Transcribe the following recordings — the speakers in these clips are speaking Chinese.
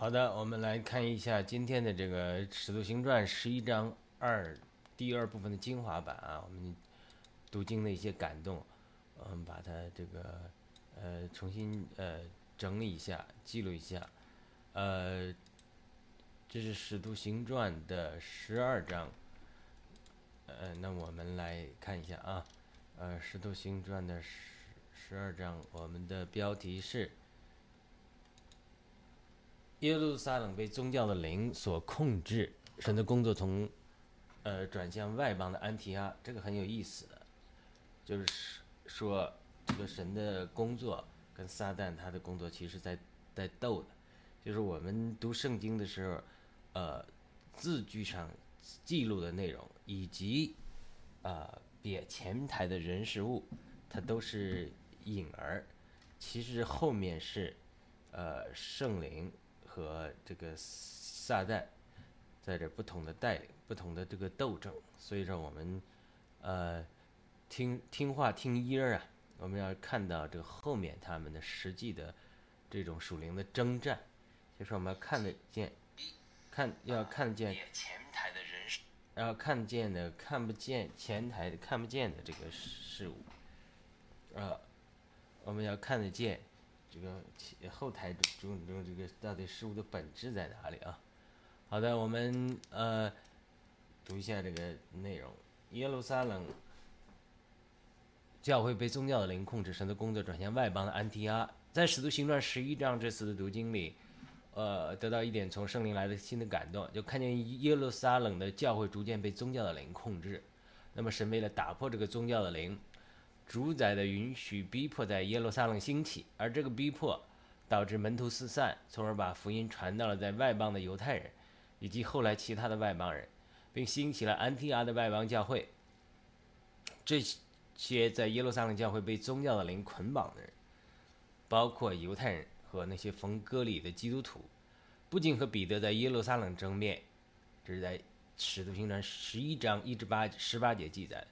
好的，我们来看一下今天的这个《使徒行传》十一章二第二部分的精华版啊，我们读经的一些感动，嗯，把它这个呃重新呃整理一下，记录一下，呃，这是《使徒行传》的十二章，呃，那我们来看一下啊，呃，《使徒行传》的十十二章，我们的标题是。耶路撒冷被宗教的灵所控制，神的工作从，呃，转向外邦的安提阿，这个很有意思的，就是说这个神的工作跟撒旦他的工作其实在在斗的，就是我们读圣经的时候，呃，字句上记录的内容以及，呃，别前台的人事物，它都是影儿，其实后面是，呃，圣灵。和这个撒旦在这不同的带领、不同的这个斗争，所以说我们呃听听话听音儿啊，我们要看到这个后面他们的实际的这种属灵的征战，就是我们要看得见，看要看得见前台的人事，然后看见的看不见前台看不见的这个事物，呃，我们要看得见。这个后台中中这个到底事物的本质在哪里啊？好的，我们呃读一下这个内容：耶路撒冷教会被宗教的灵控制，神的工作转向外邦的安提阿。在使徒行传十一章这次的读经里，呃，得到一点从圣灵来的新的感动，就看见耶路撒冷的教会逐渐被宗教的灵控制。那么神为了打破这个宗教的灵。主宰的允许逼迫在耶路撒冷兴起，而这个逼迫导致门徒四散，从而把福音传到了在外邦的犹太人，以及后来其他的外邦人，并兴起了安提阿的外邦教会。这些在耶路撒冷教会被宗教的灵捆绑的人，包括犹太人和那些逢割礼的基督徒，不仅和彼得在耶路撒冷争辩，这是在使徒行传十一章一至八十八节记载。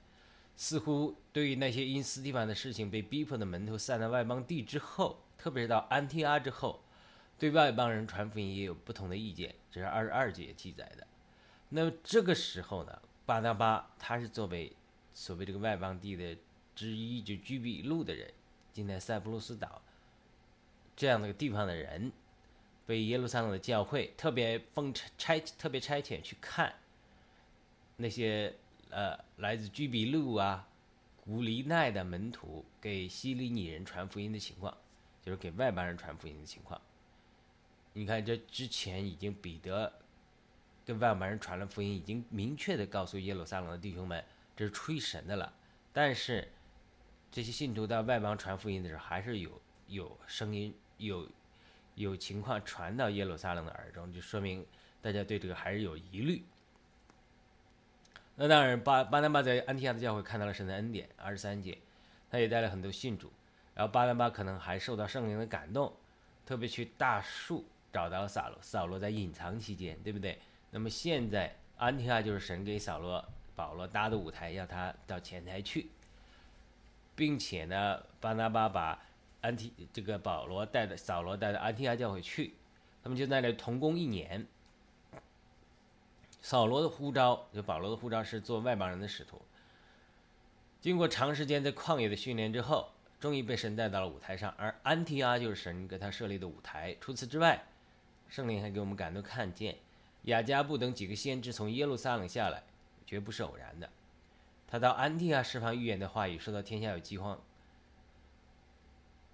似乎对于那些因斯蒂凡的事情被逼迫的门徒散到外邦地之后，特别是到安提阿之后，对外邦人传福音也有不同的意见。这是二十二节记载的。那这个时候呢，巴拿巴他是作为所谓这个外邦地的之一，就居比路的人，今天塞浦路斯岛这样的地方的人，被耶路撒冷的教会特别奉差特别差遣去看那些。呃，来自居比路啊、古利奈的门徒给西里尼人传福音的情况，就是给外邦人传福音的情况。你看，这之前已经彼得跟外邦人传了福音，已经明确的告诉耶路撒冷的弟兄们，这是出于神的了。但是这些信徒到外邦传福音的时候，还是有有声音、有有情况传到耶路撒冷的耳中，就说明大家对这个还是有疑虑。那当然，巴巴拿巴在安提亚的教会看到了神的恩典，二十三节，他也带了很多信主。然后巴拿巴可能还受到圣灵的感动，特别去大树找到扫罗，扫罗在隐藏期间，对不对？那么现在安提亚就是神给扫罗、保罗搭的舞台，要他到前台去，并且呢，巴拿巴把安提这个保罗带的扫罗带到安提亚教会去，他们就在那同工一年。扫罗的呼召，就保罗的呼召是做外邦人的使徒。经过长时间在旷野的训练之后，终于被神带到了舞台上。而安提阿就是神给他设立的舞台。除此之外，圣灵还给我们感动看见，雅加布等几个先知从耶路撒冷下来，绝不是偶然的。他到安提阿释放预言的话语，说到天下有饥荒，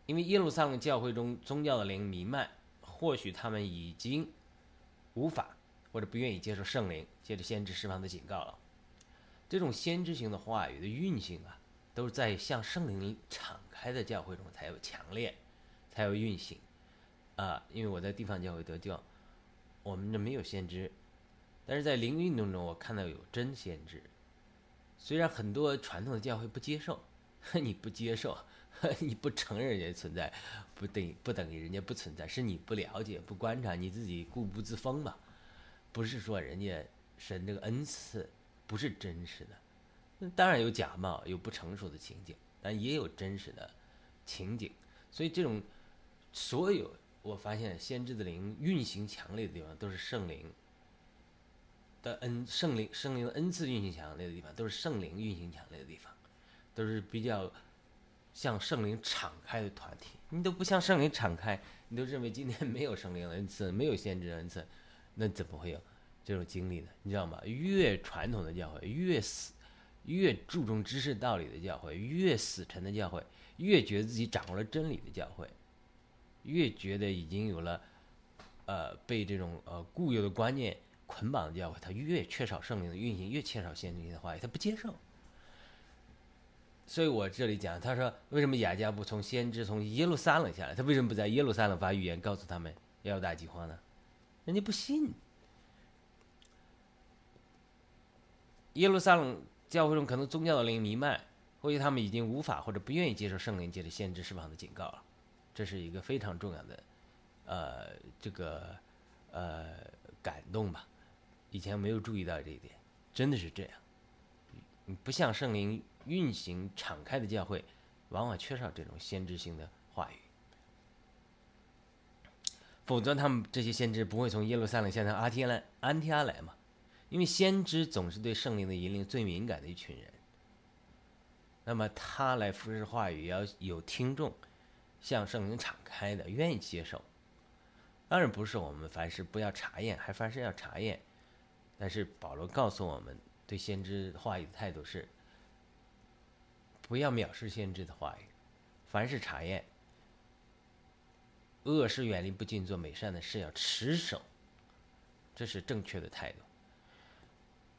因为耶路撒冷教会中宗教的灵弥漫，或许他们已经无法。或者不愿意接受圣灵，接着先知释放的警告了。这种先知性的话语的运行啊，都是在向圣灵敞开的教会中才有强烈，才有运行。啊，因为我在地方教会得救，我们这没有先知，但是在灵运动中，我看到有真先知。虽然很多传统的教会不接受，你不接受，你不承认人家存在，不等于不等于人家不存在，是你不了解、不观察，你自己固步自封嘛。不是说人家神这个恩赐不是真实的，那当然有假冒、有不成熟的情景，但也有真实的情景。所以这种所有我发现先知的灵运行强烈的地方，都是圣灵的恩，圣灵圣灵的恩赐运行强烈的地方，都是圣灵运行强烈的地方，都是比较向圣灵敞开的团体。你都不向圣灵敞开，你都认为今天没有圣灵的恩赐，没有先知的恩赐，那怎么会有这种经历呢？你知道吗？越传统的教会，越死，越注重知识道理的教会，越死沉的教会，越觉得自己掌握了真理的教会。越觉得已经有了，呃，被这种呃固有的观念捆绑的教会，他越缺少圣灵的运行，越缺少先知性的话语，他不接受。所以我这里讲，他说为什么雅加不从先知从耶路撒冷下来？他为什么不在耶路撒冷发预言，告诉他们要大饥荒呢？人家不信。耶路撒冷教会中可能宗教的灵弥漫，或许他们已经无法或者不愿意接受圣灵借着先知释放的警告了。这是一个非常重要的，呃，这个呃感动吧。以前没有注意到这一点，真的是这样。不像圣灵运行敞开的教会，往往缺少这种先知性的话语。否则，他们这些先知不会从耶路撒冷向到阿提来安提阿来嘛？因为先知总是对圣灵的引领最敏感的一群人。那么他来服侍话语，要有听众。向圣灵敞开的，愿意接受，当然不是我们凡事不要查验，还凡事要查验。但是保罗告诉我们，对先知话语的态度是：不要藐视先知的话语，凡事查验，恶事远离，不尽做美善的事，要持守，这是正确的态度。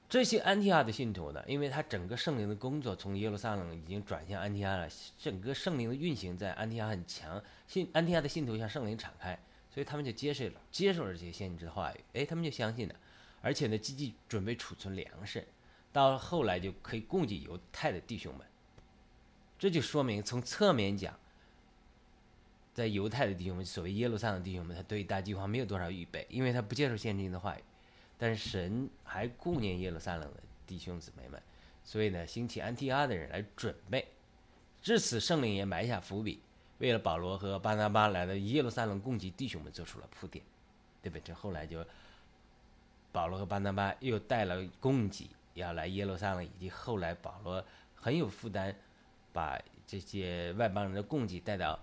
这些安提阿的信徒呢，因为他整个圣灵的工作从耶路撒冷已经转向安提阿了，整个圣灵的运行在安提阿很强，信安提阿的信徒向圣灵敞开，所以他们就接受了接受了这些先知的话语，哎，他们就相信了，而且呢，积极准备储存粮食，到后来就可以供给犹太的弟兄们，这就说明从侧面讲，在犹太的弟兄们，所谓耶路撒冷弟兄们，他对大计划没有多少预备，因为他不接受先知的话语。但是神还顾念耶路撒冷的弟兄姊妹们，所以呢，兴起安提阿的人来准备。至此，圣灵也埋下伏笔，为了保罗和巴拿巴来到耶路撒冷供给弟兄们做出了铺垫，对不对？这后来就保罗和巴拿巴又带了供给要来耶路撒冷，以及后来保罗很有负担，把这些外邦人的供给带到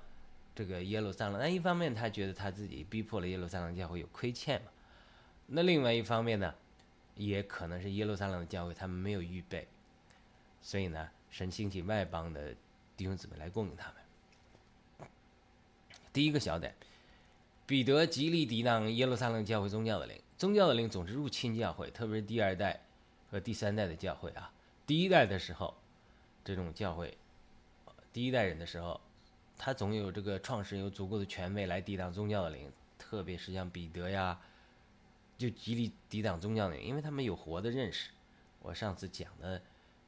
这个耶路撒冷。那一方面，他觉得他自己逼迫了耶路撒冷教会有亏欠嘛。那另外一方面呢，也可能是耶路撒冷的教会他们没有预备，所以呢，神兴起外邦的弟兄姊妹来供应他们。第一个小点，彼得极力抵挡耶路撒冷教会宗教的灵，宗教的灵总是入侵教会，特别是第二代和第三代的教会啊。第一代的时候，这种教会，第一代人的时候，他总有这个创始人有足够的权威来抵挡宗教的灵，特别是像彼得呀。就极力抵挡宗教的，因为他们有活的认识。我上次讲的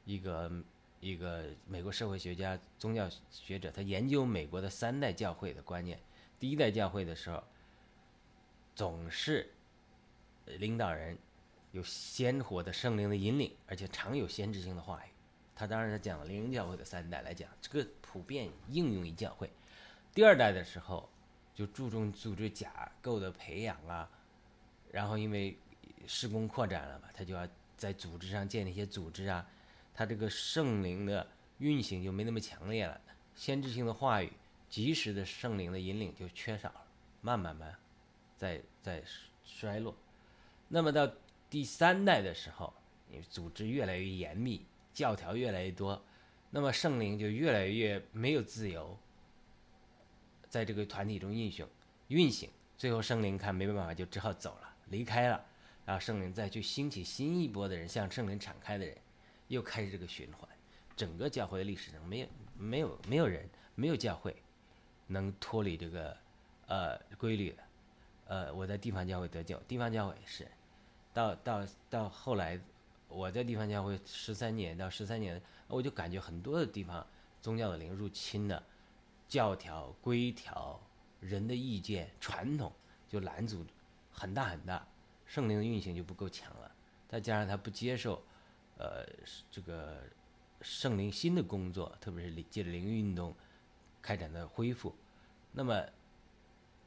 一个一个美国社会学家、宗教学者，他研究美国的三代教会的观念。第一代教会的时候，总是领导人有鲜活的圣灵的引领，而且常有先知性的话语。他当然他讲了灵教会的三代来讲，这个普遍应用于教会。第二代的时候，就注重组织架构的培养啊。然后因为施工扩展了嘛，他就要在组织上建立一些组织啊，他这个圣灵的运行就没那么强烈了，先知性的话语、及时的圣灵的引领就缺少了，慢慢慢在在衰落。那么到第三代的时候，因为组织越来越严密，教条越来越多，那么圣灵就越来越没有自由，在这个团体中运行运行，最后圣灵看没办法，就只好走了。离开了，然后圣灵再去兴起新一波的人，向圣灵敞开的人，又开始这个循环。整个教会的历史上，没有没有没有人，没有教会能脱离这个呃规律的。呃，我在地方教会得救，地方教会是到到到后来，我在地方教会十三年到十三年，我就感觉很多的地方宗教的灵入侵了，教条规条、人的意见、传统就拦阻。很大很大，圣灵的运行就不够强了，再加上他不接受，呃，这个圣灵新的工作，特别是借着灵运动开展的恢复，那么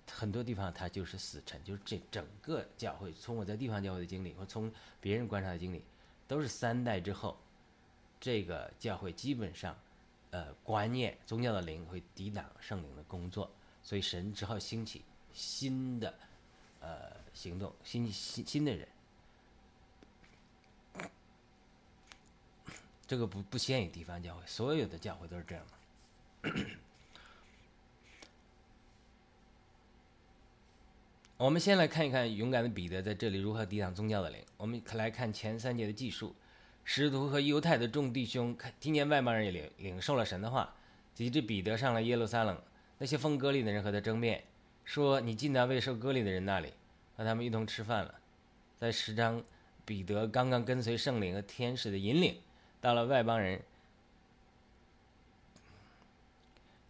很多地方它就是死沉，就是这整个教会，从我在地方教会的经历，或从别人观察的经历，都是三代之后，这个教会基本上，呃，观念、宗教的灵会抵挡圣灵的工作，所以神只好兴起新的，呃，行动，新新新的人。这个不不限于地方教会，所有的教会都是这样的。我们先来看一看勇敢的彼得在这里如何抵挡宗教的灵。我们来看前三节的记述：使徒和犹太的众弟兄看听见外邦人也领领。受了神的话，及至彼得上了耶路撒冷，那些奉割礼的人和他争辩，说：“你进到未受割礼的人那里，和他们一同吃饭了。”在十章，彼得刚刚跟随圣灵和天使的引领。到了外邦人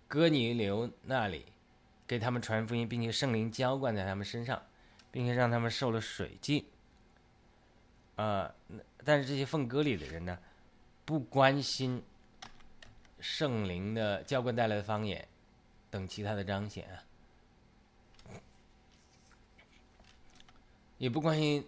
哥尼流那里，给他们传福音，并且圣灵浇灌在他们身上，并且让他们受了水浸。啊，但是这些奉割礼的人呢，不关心圣灵的浇灌带来的方言等其他的彰显啊，也不关心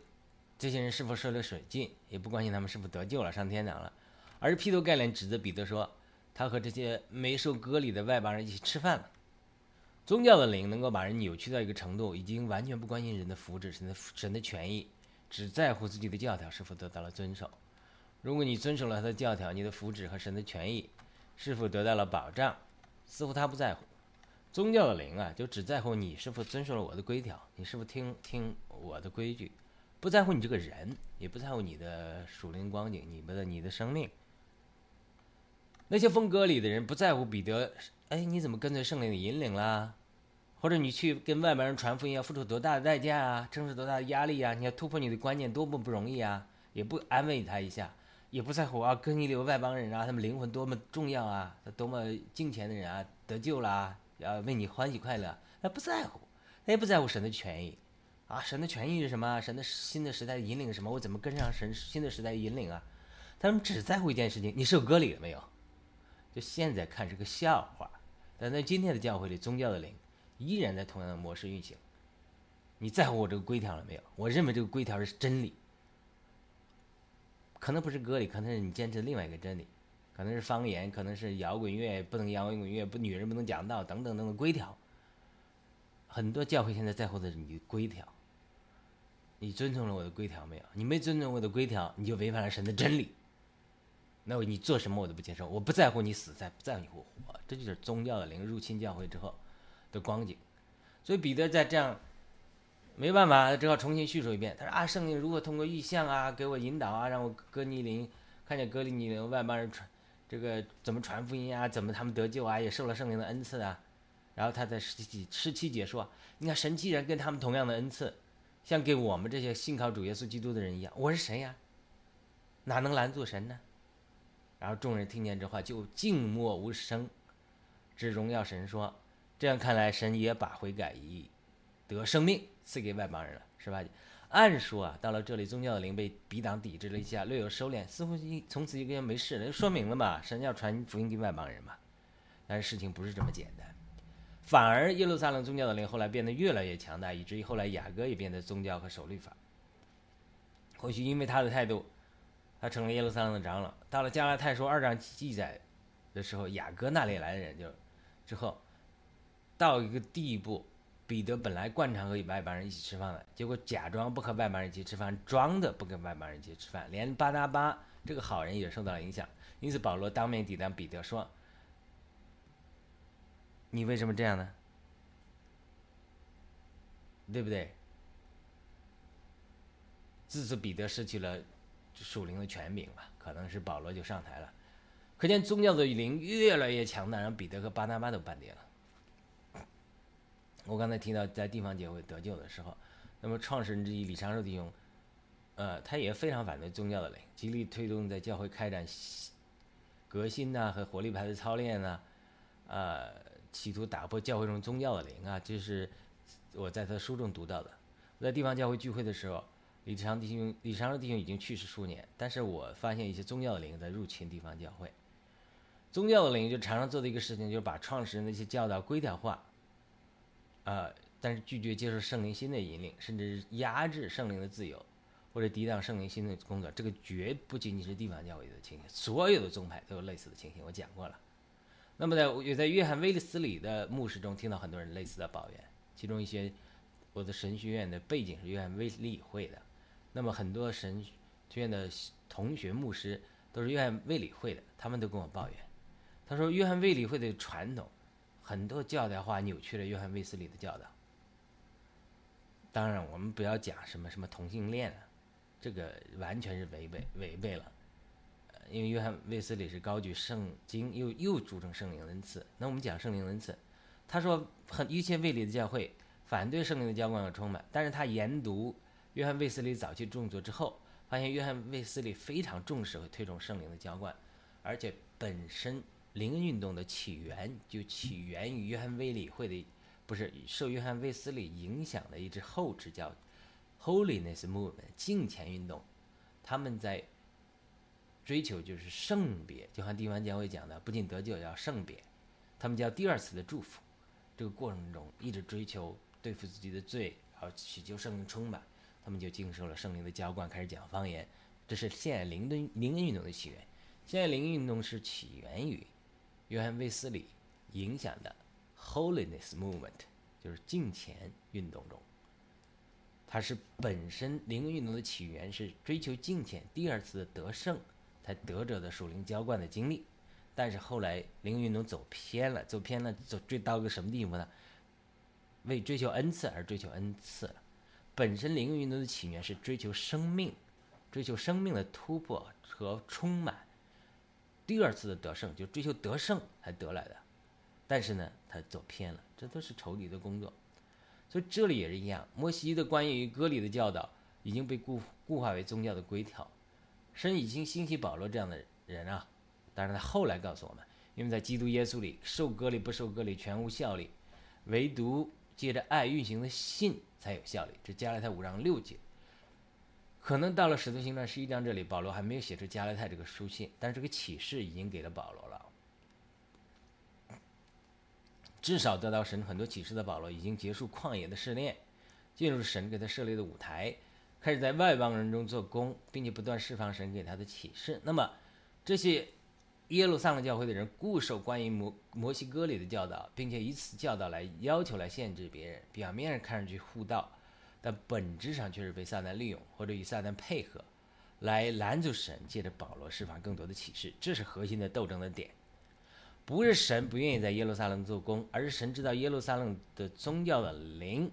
这些人是否受了水浸，也不关心他们是否得救了上天堂了。而劈头盖脸指责彼得说：“他和这些没受割礼的外邦人一起吃饭了。”宗教的灵能够把人扭曲到一个程度，已经完全不关心人的福祉、神的神的权益，只在乎自己的教条是否得到了遵守。如果你遵守了他的教条，你的福祉和神的权益是否得到了保障，似乎他不在乎。宗教的灵啊，就只在乎你是否遵守了我的规条，你是否听听我的规矩，不在乎你这个人，也不在乎你的属灵光景，你们的你的生命。那些风格里的人不在乎彼得，哎，你怎么跟随圣灵的引领啦？或者你去跟外邦人传福音要付出多大的代价啊？承受多大的压力啊？你要突破你的观念多么不容易啊？也不安慰他一下，也不在乎啊，跟你留外邦人啊，他们灵魂多么重要啊，他多么敬虔的人啊，得救啦，要为你欢喜快乐，他不在乎，他也不在乎神的权益，啊，神的权益是什么？神的新的时代引领什么？我怎么跟上神新的时代引领啊？他们只在乎一件事情：你受割礼了没有？就现在看是个笑话，但在今天的教会里，宗教的灵依然在同样的模式运行。你在乎我这个规条了没有？我认为这个规条是真理，可能不是割礼，可能是你坚持另外一个真理，可能是方言，可能是摇滚乐不能摇滚乐，不女人不能讲道等等等等规条。很多教会现在在乎的是你的规条，你遵从了我的规条没有？你没遵从我的规条，你就违反了神的真理。那你做什么我都不接受，我不在乎你死在，不在乎你活，这就是宗教的灵入侵教会之后的光景。所以彼得在这样没办法，只好重新叙述一遍。他说啊，圣灵如何通过异象啊给我引导啊，让我哥尼林看见哥尼林外邦人传这个怎么传福音啊，怎么他们得救啊，也受了圣灵的恩赐啊。然后他在十七十七节说，你看神既然跟他们同样的恩赐，像给我们这些信靠主耶稣基督的人一样，我是谁呀？哪能拦住神呢？然后众人听见这话，就静默无声，只荣耀神说：“这样看来，神也把悔改以得生命赐给外邦人了，是吧？”按说啊，到了这里，宗教的灵被抵挡抵制了一下，略有收敛，似乎一从此一个人没事了，就说明了嘛，神要传福音给外邦人嘛。但是事情不是这么简单，反而耶路撒冷宗教的灵后来变得越来越强大，以至于后来雅各也变得宗教和守律法。或许因为他的态度。他成了耶路撒冷的长老。到了加拉太书二章记载的时候，雅各那里来的人就之后到一个地步，彼得本来惯常和外邦人一起吃饭的，结果假装不和外邦人一起吃饭，装的不跟外邦人一起吃饭，连巴拿巴这个好人也受到了影响。因此保罗当面抵挡彼得说：“你为什么这样呢？对不对？”自此彼得失去了。属灵的权柄吧，可能是保罗就上台了，可见宗教的灵越来越强大，让彼得和巴拿巴都半跌了。我刚才提到在地方教会得救的时候，那么创始人之一李长寿弟兄，呃，他也非常反对宗教的灵，极力推动在教会开展革新呐和活力派的操练呐，呃，企图打破教会中宗教的灵啊，这是我在他书中读到的。在地方教会聚会的时候。李长弟兄，李长寿弟兄已经去世数年，但是我发现一些宗教的灵在入侵地方教会。宗教的灵就常常做的一个事情，就是把创始人的一些教导规条化，呃，但是拒绝接受圣灵新的引领，甚至压制圣灵的自由，或者抵挡圣灵新的工作，这个绝不仅仅是地方教会的情形，所有的宗派都有类似的情形。我讲过了。那么在也在约翰威利斯里的牧师中听到很多人类似的抱怨，其中一些我的神学院的背景是约翰威理会的，那么很多神学院的同学牧师都是约翰卫理会的，他们都跟我抱怨，他说约翰卫理会的传统很多教条化扭曲了约翰卫斯理的教导。当然，我们不要讲什么什么同性恋了，这个完全是违背违背了。因为约翰卫斯理是高举圣经，又又注重圣灵恩赐。那我们讲圣灵恩赐，他说很一切卫理的教会反对圣灵的浇灌和充满，但是他研读约翰卫斯理早期著作之后，发现约翰卫斯理非常重视和推崇圣灵的浇灌，而且本身灵运动的起源就起源于约翰威理会的。不是受约翰卫斯理影响的一支后支叫 Holiness Movement 敬虔运动，他们在追求就是圣别，就像地方教会讲的，不仅得救要圣别，他们叫第二次的祝福。这个过程中一直追求对付自己的罪，然后祈求圣灵充满，他们就经受了圣灵的浇灌，开始讲方言。这是现在灵的灵运动的起源。现在灵运动是起源于约翰卫斯理影响的。Holiness Movement 就是敬虔运动中，它是本身灵运动的起源是追求敬虔，第二次的得胜才得着的属灵浇灌的经历。但是后来灵运动走偏了，走偏了，走追到个什么地步呢？为追求恩赐而追求恩赐了。本身灵运动的起源是追求生命，追求生命的突破和充满。第二次的得胜就追求得胜才得来的。但是呢，他走偏了，这都是仇敌的工作，所以这里也是一样。摩西的关于割礼的教导已经被固固化为宗教的规条，神已经兴起保罗这样的人啊。当然他后来告诉我们，因为在基督耶稣里受割礼不受割礼全无效力，唯独借着爱运行的信才有效力。这加拉太五章六节，可能到了使徒行传十一章这里，保罗还没有写出加拉太这个书信，但是这个启示已经给了保罗了。至少得到神很多启示的保罗，已经结束旷野的试炼，进入神给他设立的舞台，开始在外邦人中做工，并且不断释放神给他的启示。那么，这些耶路撒冷教会的人固守关于摩摩西哥里的教导，并且以此教导来要求来限制别人，表面上看上去护道，但本质上却是被撒旦利用或者与撒旦配合，来拦阻神借着保罗释放更多的启示。这是核心的斗争的点。不是神不愿意在耶路撒冷做工，而是神知道耶路撒冷的宗教的灵，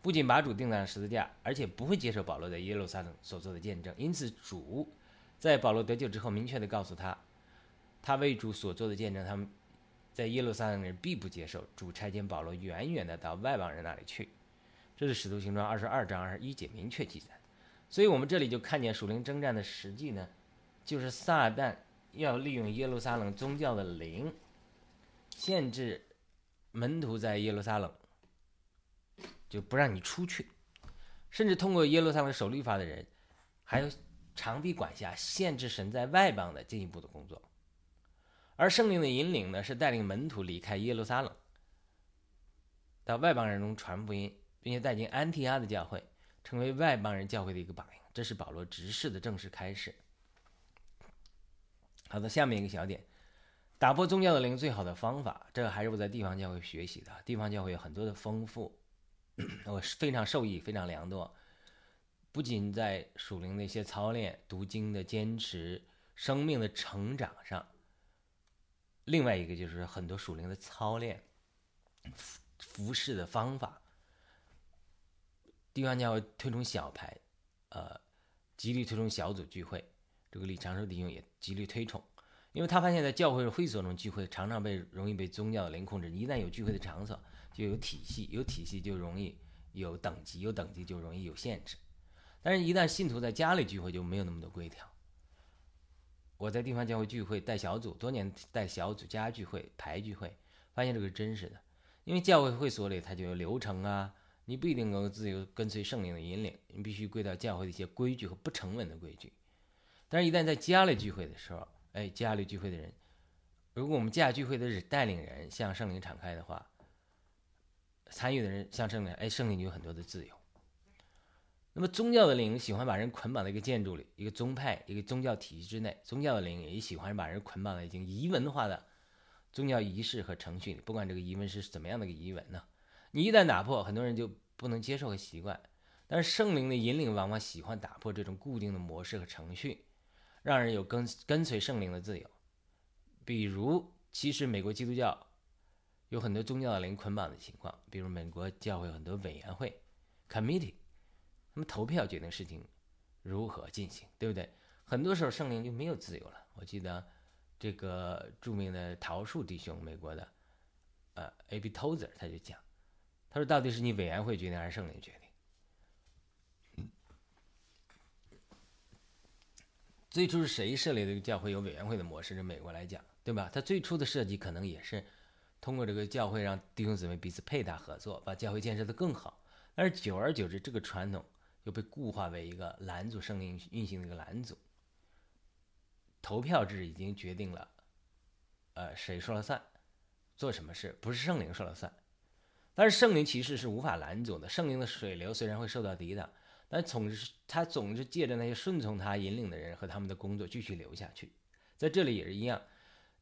不仅把主钉在十字架，而且不会接受保罗在耶路撒冷所做的见证。因此，主在保罗得救之后，明确的告诉他，他为主所做的见证，他们在耶路撒冷人必不接受。主差遣保罗远远的到外邦人那里去，这是使徒行传二十二章二十一节明确记载。所以，我们这里就看见属灵征战的实际呢，就是撒旦。要利用耶路撒冷宗教的灵，限制门徒在耶路撒冷，就不让你出去，甚至通过耶路撒冷守律法的人，还有长臂管辖，限制神在外邦的进一步的工作。而圣灵的引领呢，是带领门徒离开耶路撒冷，到外邦人中传福音，并且带进安提阿的教会，成为外邦人教会的一个榜样。这是保罗执事的正式开始。好的，下面一个小点，打破宗教的灵最好的方法，这个还是我在地方教会学习的。地方教会有很多的丰富，我非常受益，非常良多。不仅在属灵的一些操练、读经的坚持、生命的成长上，另外一个就是很多属灵的操练、服服侍的方法。地方教会推崇小牌，呃，极力推崇小组聚会。这个李长寿弟兄也极力推崇，因为他发现，在教会会所中聚会常常被容易被宗教的灵控制。一旦有聚会的场所，就有体系，有体系就容易有等级，有等级就容易有限制。但是，一旦信徒在家里聚会，就没有那么多规条。我在地方教会聚会带小组，多年带小组家聚会排聚会，发现这个是真实的。因为教会会所里它就有流程啊，你不一定能够自由跟随圣灵的引领，你必须归到教会的一些规矩和不成文的规矩。但是，一旦在家里聚会的时候，哎，家里聚会的人，如果我们家聚会的是带领人向圣灵敞开的话，参与的人向圣灵，哎，圣灵就有很多的自由。那么宗教的灵喜欢把人捆绑在一个建筑里，一个宗派、一个宗教体系之内。宗教的灵也喜欢把人捆绑在已经遗文化的宗教仪式和程序里，不管这个遗文是怎么样的一个遗文呢？你一旦打破，很多人就不能接受和习惯。但是圣灵的引领往往喜欢打破这种固定的模式和程序，让人有跟跟随圣灵的自由。比如，其实美国基督教有很多宗教的灵捆绑的情况，比如美国教会很多委员会 （committee）。那么投票决定事情如何进行，对不对？很多时候圣灵就没有自由了。我记得这个著名的桃树弟兄，美国的，呃，A.B. Tozer 他就讲，他说到底是你委员会决定还是圣灵决定？最初是谁设立这个教会有委员会的模式？就美国来讲，对吧？他最初的设计可能也是通过这个教会让弟兄姊妹彼此配搭合作，把教会建设的更好。但是久而久之，这个传统。又被固化为一个拦阻圣灵运行的一个拦阻。投票制已经决定了，呃，谁说了算，做什么事不是圣灵说了算。但是圣灵其实是无法拦阻的。圣灵的水流虽然会受到抵挡，但总是他总是借着那些顺从他引领的人和他们的工作继续流下去。在这里也是一样，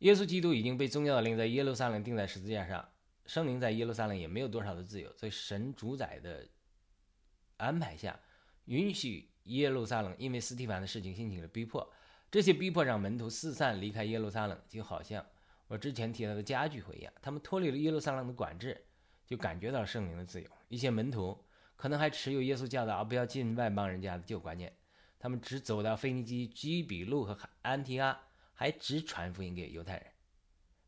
耶稣基督已经被宗教的灵在耶路撒冷钉在十字架上，圣灵在耶路撒冷也没有多少的自由，在神主宰的安排下。允许耶路撒冷因为斯蒂凡的事情兴起了逼迫，这些逼迫让门徒四散离开耶路撒冷，就好像我之前提到的家具会一样，他们脱离了耶路撒冷的管制，就感觉到圣灵的自由。一些门徒可能还持有耶稣教导不要进外邦人家的旧观念，他们只走到腓尼基、居比路和安提阿，还只传福音给犹太人。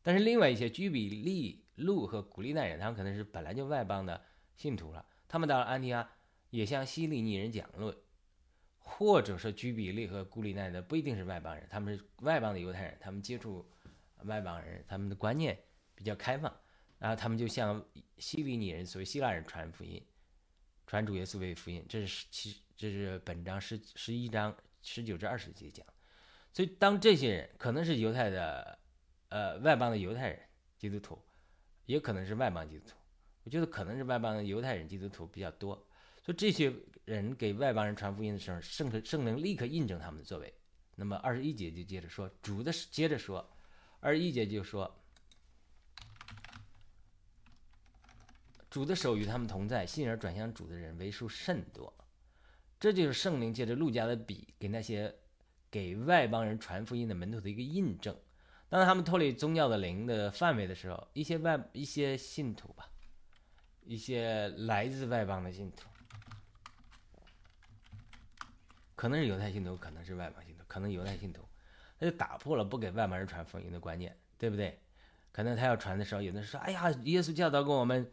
但是另外一些居比利路和古利奈人，他们可能是本来就外邦的信徒了，他们到了安提阿。也向希利尼人讲论，或者说居比利和古里奈的不一定是外邦人，他们是外邦的犹太人，他们接触外邦人，他们的观念比较开放，然后他们就向希里尼人，所谓希腊人传福音，传主耶稣为福音，这是其这是本章十十一章十九至二十节讲，所以当这些人可能是犹太的，呃外邦的犹太人基督徒，也可能是外邦基督徒，我觉得可能是外邦的犹太人基督徒比较多。所以这些人给外邦人传福音的时候，圣圣灵立刻印证他们的作为。那么二十一节就接着说，主的接着说，二十一节就说，主的手与他们同在，信而转向主的人为数甚多。这就是圣灵借着路加的笔，给那些给外邦人传福音的门徒的一个印证。当他们脱离宗教的灵的范围的时候，一些外一些信徒吧，一些来自外邦的信徒。可能是犹太信徒，可能是外邦信徒，可能犹太信徒，他就打破了不给外邦人传福音的观念，对不对？可能他要传的时候，有的人说：“哎呀，耶稣教导过我们，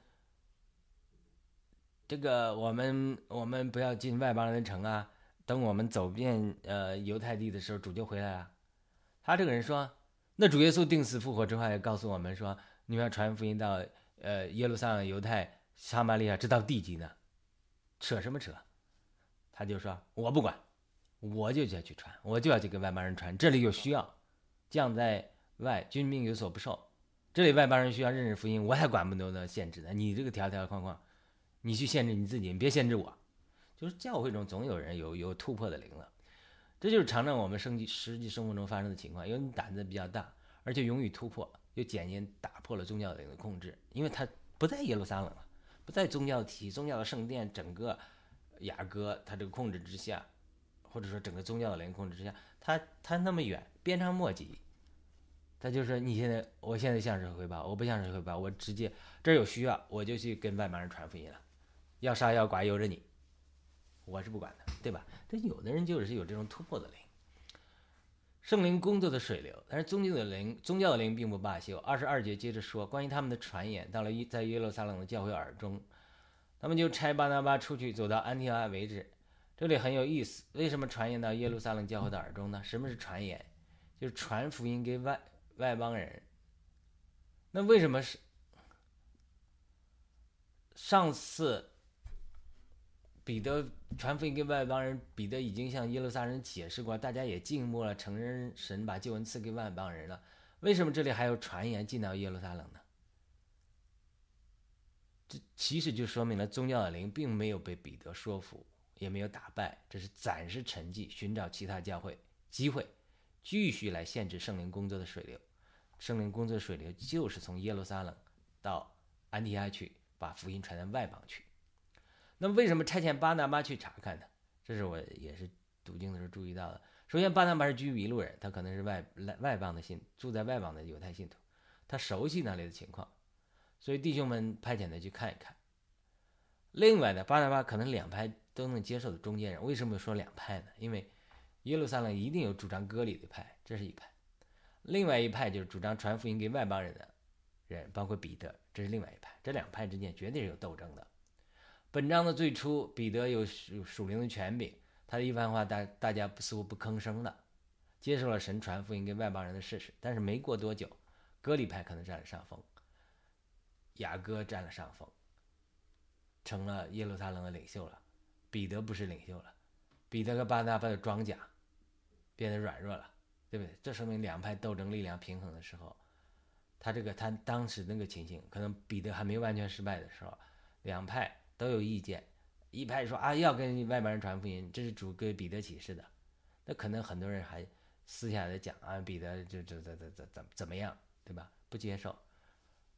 这个我们我们不要进外邦人的城啊。等我们走遍呃犹太地的时候，主就回来了。”他这个人说：“那主耶稣定死复活之后，也告诉我们说，你们要传福音到呃耶路撒冷、犹太、撒玛利亚，直到地极呢，扯什么扯？”他就说：“我不管。”我就要去传，我就要去跟外邦人传。这里有需要，将在外，军命有所不受。这里外邦人需要认识福音，我还管不着那限制的。你这个条条框框，你去限制你自己，你别限制我。就是教会中总有人有有突破的灵了，这就是常常我们生际实际生活中发生的情况。因为你胆子比较大，而且勇于突破，又渐渐打破了宗教灵的控制，因为他不在耶路撒冷了，不在宗教体、宗教的圣殿，整个雅各他这个控制之下。或者说整个宗教的灵控制之下，他他那么远，鞭长莫及，他就说你现在，我现在向谁汇报？我不向谁汇报，我直接这儿有需要，我就去跟外邦人传福音了。要杀要剐由着你，我是不管的，对吧？但有的人就是有这种突破的灵，圣灵工作的水流，但是宗教的灵，宗教的灵并不罢休。二十二节接着说，关于他们的传言，到了一在耶路撒冷的教会耳中，他们就拆巴拿巴出去，走到安提阿为止。这里很有意思，为什么传言到耶路撒冷教会的耳中呢？什么是传言？就是传福音给外外邦人。那为什么是上次彼得传福音给外邦人，彼得已经向耶路撒冷解释过，大家也静默了，承认神把救恩赐给外邦人了。为什么这里还有传言进到耶路撒冷呢？这其实就说明了宗教的灵并没有被彼得说服，也没有打败，这是暂时沉寂，寻找其他教会机会，继续来限制圣灵工作的水流。圣灵工作的水流就是从耶路撒冷到安提阿去，把福音传到外邦去。那么为什么差遣巴拿巴去查看呢？这是我也是读经的时候注意到的。首先，巴拿巴是居比路人，他可能是外外外邦的信，住在外邦的犹太信徒，他熟悉那里的情况，所以弟兄们派遣他去看一看。另外呢，巴拿巴可能两派都能接受的中间人。为什么说两派呢？因为耶路撒冷一定有主张割礼的派，这是一派；另外一派就是主张传福音给外邦人的人，包括彼得，这是另外一派。这两派之间绝对是有斗争的。本章的最初，彼得有属属灵的权柄。他的一番话，大大家似乎不吭声的，接受了神传福音给外邦人的事实。但是没过多久，割礼派可能占了上风，雅各占了上风，成了耶路撒冷的领袖了。彼得不是领袖了，彼得和巴拿巴的装甲变得软弱了，对不对？这说明两派斗争力量平衡的时候，他这个他当时那个情形，可能彼得还没完全失败的时候，两派都有意见。一派说啊，要跟外邦人传福音，这是主给彼得启示的。那可能很多人还私下的讲啊，彼得就这这这这怎怎么样，对吧？不接受，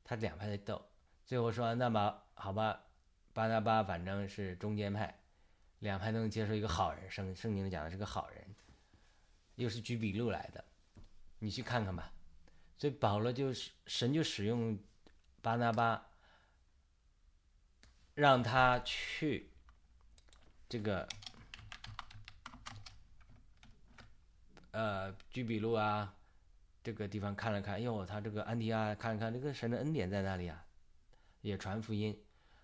他两派在斗。最后说，那么好吧，巴拿巴反正是中间派，两派都能接受一个好人。圣圣经讲的是个好人，又是举笔录来的，你去看看吧。所以保罗就是神就使用巴拿巴，让他去。这个，呃，居比路啊，这个地方看了看，哟，他这个安提阿看了看，这个神的恩典在哪里啊？也传福音，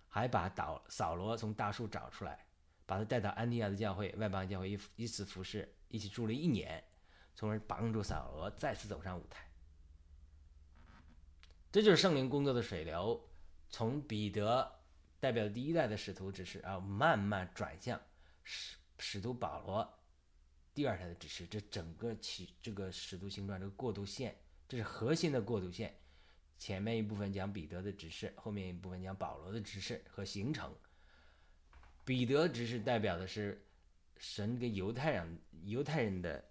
还把导扫罗从大树找出来，把他带到安提亚的教会，外邦教会一一次服侍，一起住了一年，从而帮助扫罗再次走上舞台。这就是圣灵工作的水流，从彼得。代表第一代的使徒指示啊，慢慢转向使使徒保罗第二代的指示。这整个起这个使徒行传这个过渡线，这是核心的过渡线。前面一部分讲彼得的指示，后面一部分讲保罗的指示和形成。彼得指示代表的是神跟犹太人犹太人的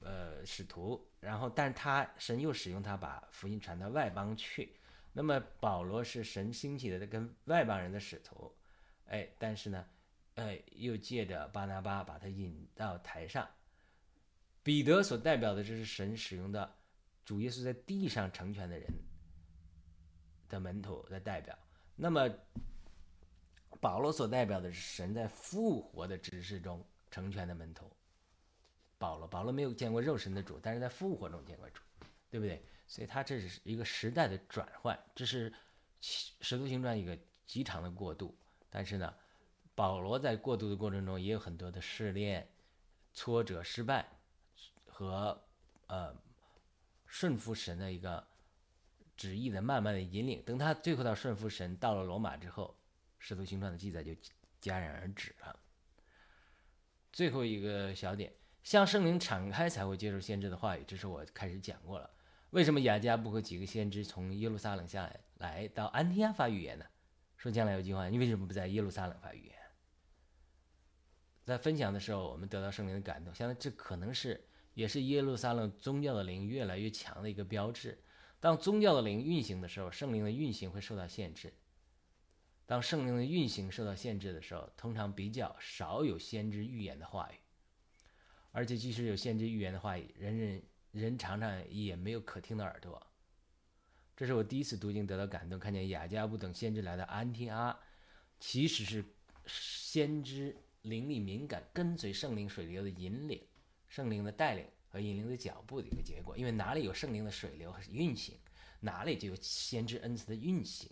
呃使徒，然后但他神又使用他把福音传到外邦去。那么保罗是神兴起的跟外邦人的使徒，哎，但是呢，哎，又借着巴拿巴把他引到台上。彼得所代表的这是神使用的主耶稣在地上成全的人的门徒的代表。那么保罗所代表的是神在复活的指示中成全的门徒。保罗，保罗没有见过肉身的主，但是在复活中见过主，对不对？所以，他这是一个时代的转换，这是《使徒行传》一个极长的过渡。但是呢，保罗在过渡的过程中也有很多的试炼、挫折、失败和呃顺服神的一个旨意的慢慢的引领。等他最后到顺服神，到了罗马之后，《使徒行传》的记载就戛然而止了。最后一个小点，向圣灵敞开才会接受先知的话语，这是我开始讲过了。为什么雅加布和几个先知从耶路撒冷下来，来到安提阿发预言呢？说将来有计划，你为什么不在耶路撒冷发预言？在分享的时候，我们得到圣灵的感动，现在这可能是也是耶路撒冷宗教的灵越来越强的一个标志。当宗教的灵运行的时候，圣灵的运行会受到限制。当圣灵的运行受到限制的时候，通常比较少有先知预言的话语，而且即使有先知预言的话语，人人。人常常也没有可听的耳朵，这是我第一次读经得到感动，看见雅加布等先知来到安提阿，其实是先知灵力敏感，跟随圣灵水流的引领，圣灵的带领和引领的脚步的一个结果。因为哪里有圣灵的水流和运行，哪里就有先知恩赐的运行。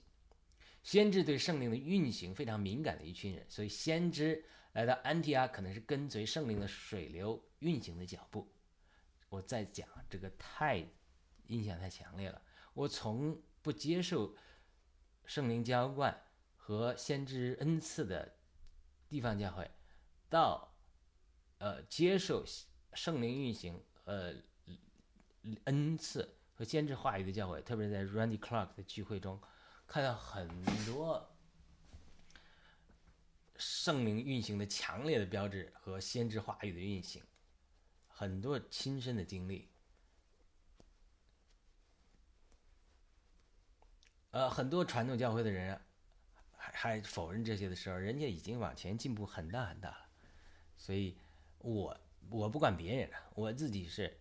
先知对圣灵的运行非常敏感的一群人，所以先知来到安提阿，可能是跟随圣灵的水流运行的脚步。我在讲这个太印象太强烈了。我从不接受圣灵浇灌和先知恩赐的地方教会，到呃接受圣灵运行呃恩赐和先知话语的教会，特别是在 Randy Clark 的聚会中看到很多圣灵运行的强烈的标志和先知话语的运行，很多亲身的经历。呃，很多传统教会的人还还否认这些的时候，人家已经往前进步很大很大了。所以，我我不管别人了，我自己是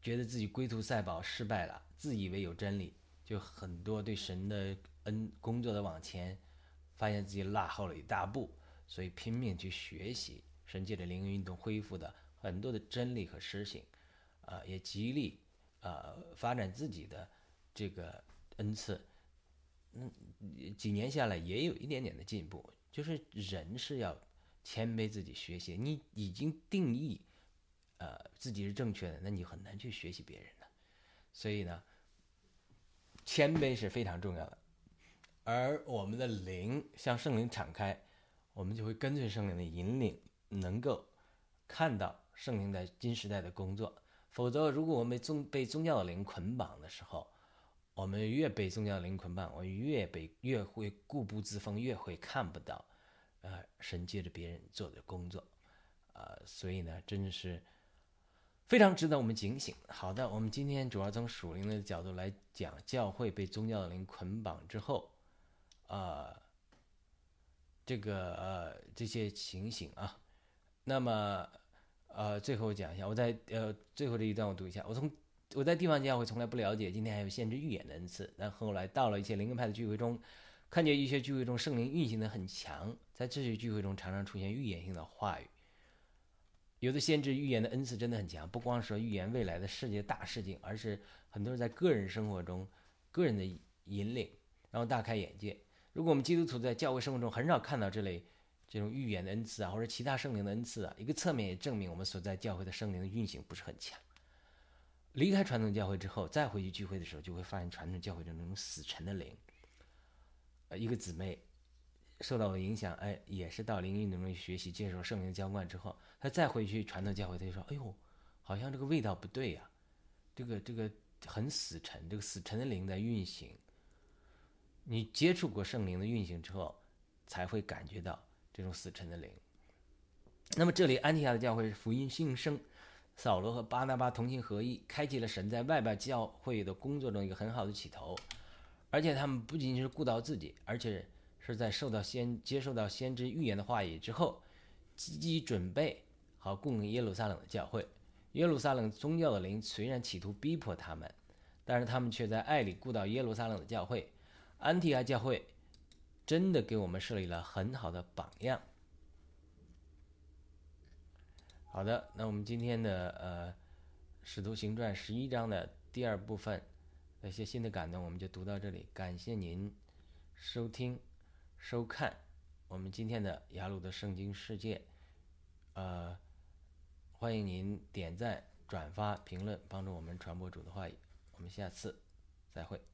觉得自己龟兔赛跑失败了，自以为有真理，就很多对神的恩工作的往前，发现自己落后了一大步，所以拼命去学习神界的灵运动恢复的很多的真理和实行，啊，也极力啊发展自己的这个。恩赐，嗯，几年下来也有一点点的进步。就是人是要谦卑自己学习，你已经定义，呃，自己是正确的，那你很难去学习别人的。所以呢，谦卑是非常重要的。而我们的灵向圣灵敞开，我们就会跟随圣灵的引领，能够看到圣灵在今时代的工作。否则，如果我们宗被宗教的灵捆绑的时候，我们越被宗教灵捆绑，我们越被越会固步自封，越会看不到，呃，神借着别人做的工作，啊，所以呢，真的是非常值得我们警醒。好的，我们今天主要从属灵的角度来讲，教会被宗教的灵捆绑之后，啊，这个呃这些情形啊，那么呃最后讲一下，我在呃最后这一段我读一下，我从。我在地方教会从来不了解，今天还有限制预言的恩赐。但后来到了一些灵恩派的聚会中，看见一些聚会中圣灵运行的很强，在这些聚会中常常出现预言性的话语。有的限制预言的恩赐真的很强，不光说预言未来的世界大事情，而是很多人在个人生活中、个人的引领，然后大开眼界。如果我们基督徒在教会生活中很少看到这类这种预言的恩赐啊，或者其他圣灵的恩赐啊，一个侧面也证明我们所在教会的圣灵的运行不是很强。离开传统教会之后，再回去聚会的时候，就会发现传统教会中那种死沉的灵。呃，一个姊妹受到了影响，哎，也是到灵运动中学习，接受圣灵浇灌之后，她再回去传统教会，她就说：“哎呦，好像这个味道不对呀，这个这个很死沉，这个死沉的灵在运行。”你接触过圣灵的运行之后，才会感觉到这种死沉的灵。那么这里安提亚的教会是福音兴盛。扫罗和巴拿巴同心合意，开启了神在外边教会的工作中一个很好的起头，而且他们不仅仅是顾到自己，而且是在受到先接受到先知预言的话语之后，积极准备好供应耶路撒冷的教会。耶路撒冷宗教的灵虽然企图逼迫他们，但是他们却在爱里顾到耶路撒冷的教会。安提阿教会真的给我们设立了很好的榜样。好的，那我们今天的呃《使徒行传》十一章的第二部分，那些新的感动，我们就读到这里。感谢您收听、收看我们今天的雅鲁的圣经世界。呃，欢迎您点赞、转发、评论，帮助我们传播主的话语。我们下次再会。